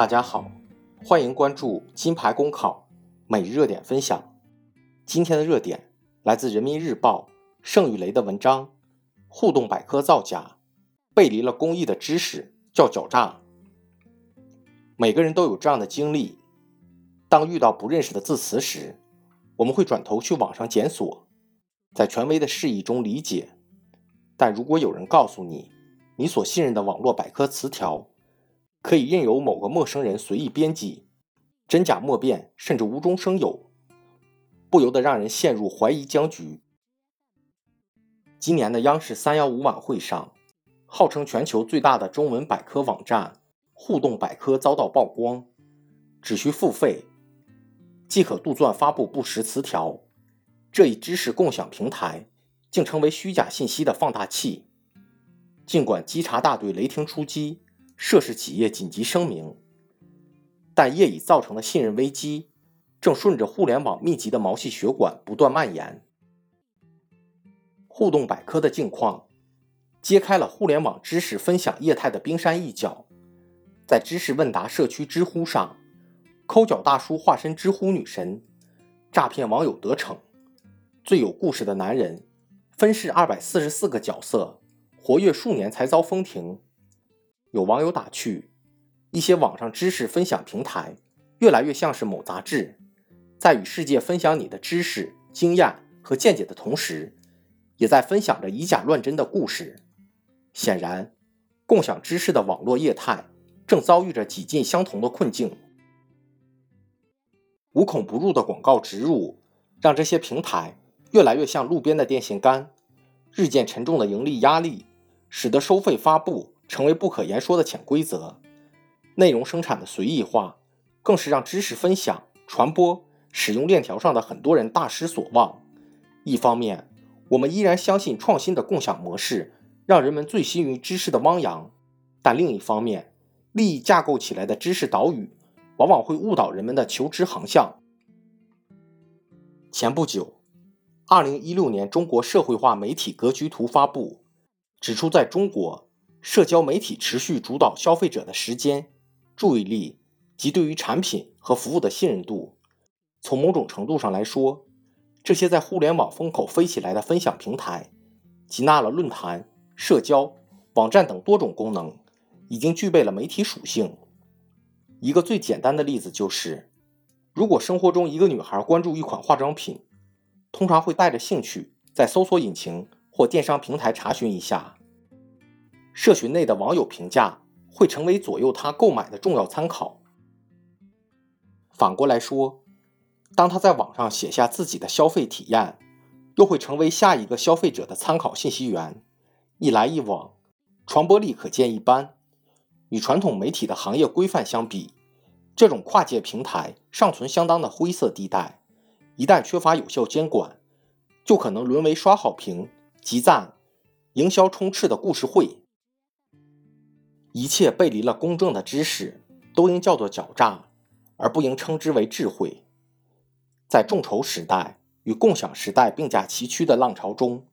大家好，欢迎关注金牌公考每日热点分享。今天的热点来自人民日报盛雨雷的文章：互动百科造假，背离了公益的知识叫狡诈。每个人都有这样的经历：当遇到不认识的字词时，我们会转头去网上检索，在权威的释义中理解。但如果有人告诉你，你所信任的网络百科词条，可以任由某个陌生人随意编辑，真假莫辨，甚至无中生有，不由得让人陷入怀疑僵局。今年的央视三幺五晚会上，号称全球最大的中文百科网站互动百科遭到曝光，只需付费即可杜撰发布不实词条。这一知识共享平台竟成为虚假信息的放大器。尽管稽查大队雷霆出击。涉事企业紧急声明，但业已造成的信任危机正顺着互联网密集的毛细血管不断蔓延。互动百科的境况揭开了互联网知识分享业态的冰山一角。在知识问答社区知乎上，抠脚大叔化身知乎女神，诈骗网友得逞。最有故事的男人分饰二百四十四个角色，活跃数年才遭封停。有网友打趣，一些网上知识分享平台越来越像是某杂志，在与世界分享你的知识、经验和见解的同时，也在分享着以假乱真的故事。显然，共享知识的网络业态正遭遇着几近相同的困境。无孔不入的广告植入，让这些平台越来越像路边的电线杆，日渐沉重的盈利压力，使得收费发布。成为不可言说的潜规则，内容生产的随意化，更是让知识分享、传播、使用链条上的很多人大失所望。一方面，我们依然相信创新的共享模式让人们醉心于知识的汪洋，但另一方面，利益架构起来的知识岛屿，往往会误导人们的求知航向。前不久，二零一六年中国社会化媒体格局图发布，指出在中国。社交媒体持续主导消费者的时间、注意力及对于产品和服务的信任度。从某种程度上来说，这些在互联网风口飞起来的分享平台，集纳了论坛、社交、网站等多种功能，已经具备了媒体属性。一个最简单的例子就是，如果生活中一个女孩关注一款化妆品，通常会带着兴趣在搜索引擎或电商平台查询一下。社群内的网友评价会成为左右他购买的重要参考。反过来说，当他在网上写下自己的消费体验，又会成为下一个消费者的参考信息源。一来一往，传播力可见一斑。与传统媒体的行业规范相比，这种跨界平台尚存相当的灰色地带。一旦缺乏有效监管，就可能沦为刷好评、集赞、营销充斥的故事会。一切背离了公正的知识，都应叫做狡诈，而不应称之为智慧。在众筹时代与共享时代并驾齐驱的浪潮中，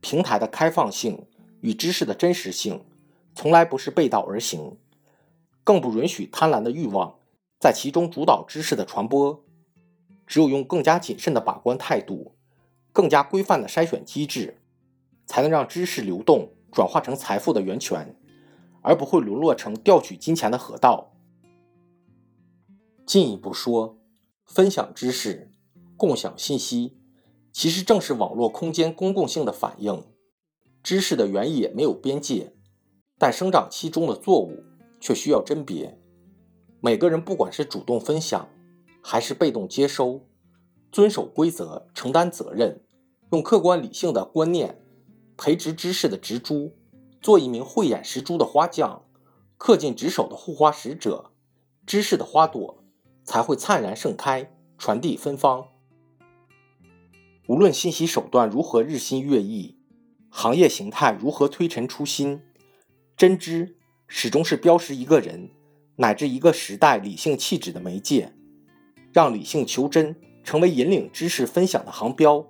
平台的开放性与知识的真实性从来不是背道而行，更不允许贪婪的欲望在其中主导知识的传播。只有用更加谨慎的把关态度，更加规范的筛选机制，才能让知识流动转化成财富的源泉。而不会沦落成调取金钱的河道。进一步说，分享知识、共享信息，其实正是网络空间公共性的反应。知识的原野没有边界，但生长期中的作物却需要甄别。每个人不管是主动分享，还是被动接收，遵守规则、承担责任，用客观理性的观念培植知识的植株。做一名慧眼识珠的花匠，恪尽职守的护花使者，知识的花朵才会灿然盛开，传递芬芳。无论信息手段如何日新月异，行业形态如何推陈出新，真知始终是标识一个人乃至一个时代理性气质的媒介。让理性求真成为引领知识分享的航标，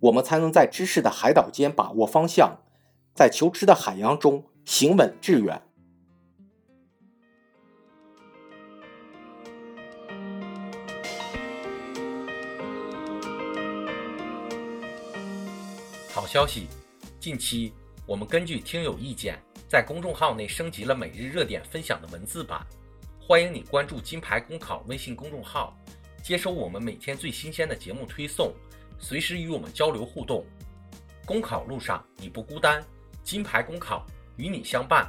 我们才能在知识的海岛间把握方向。在求知的海洋中行稳致远。好消息近期我们根据听友意见在公众号内升级了每日热点分享的文字版欢迎你关注金牌公考微信公众号接收我们每天最新鲜的节目推送随时与我们交流互动。公考路上你不孤单。金牌公考与你相伴。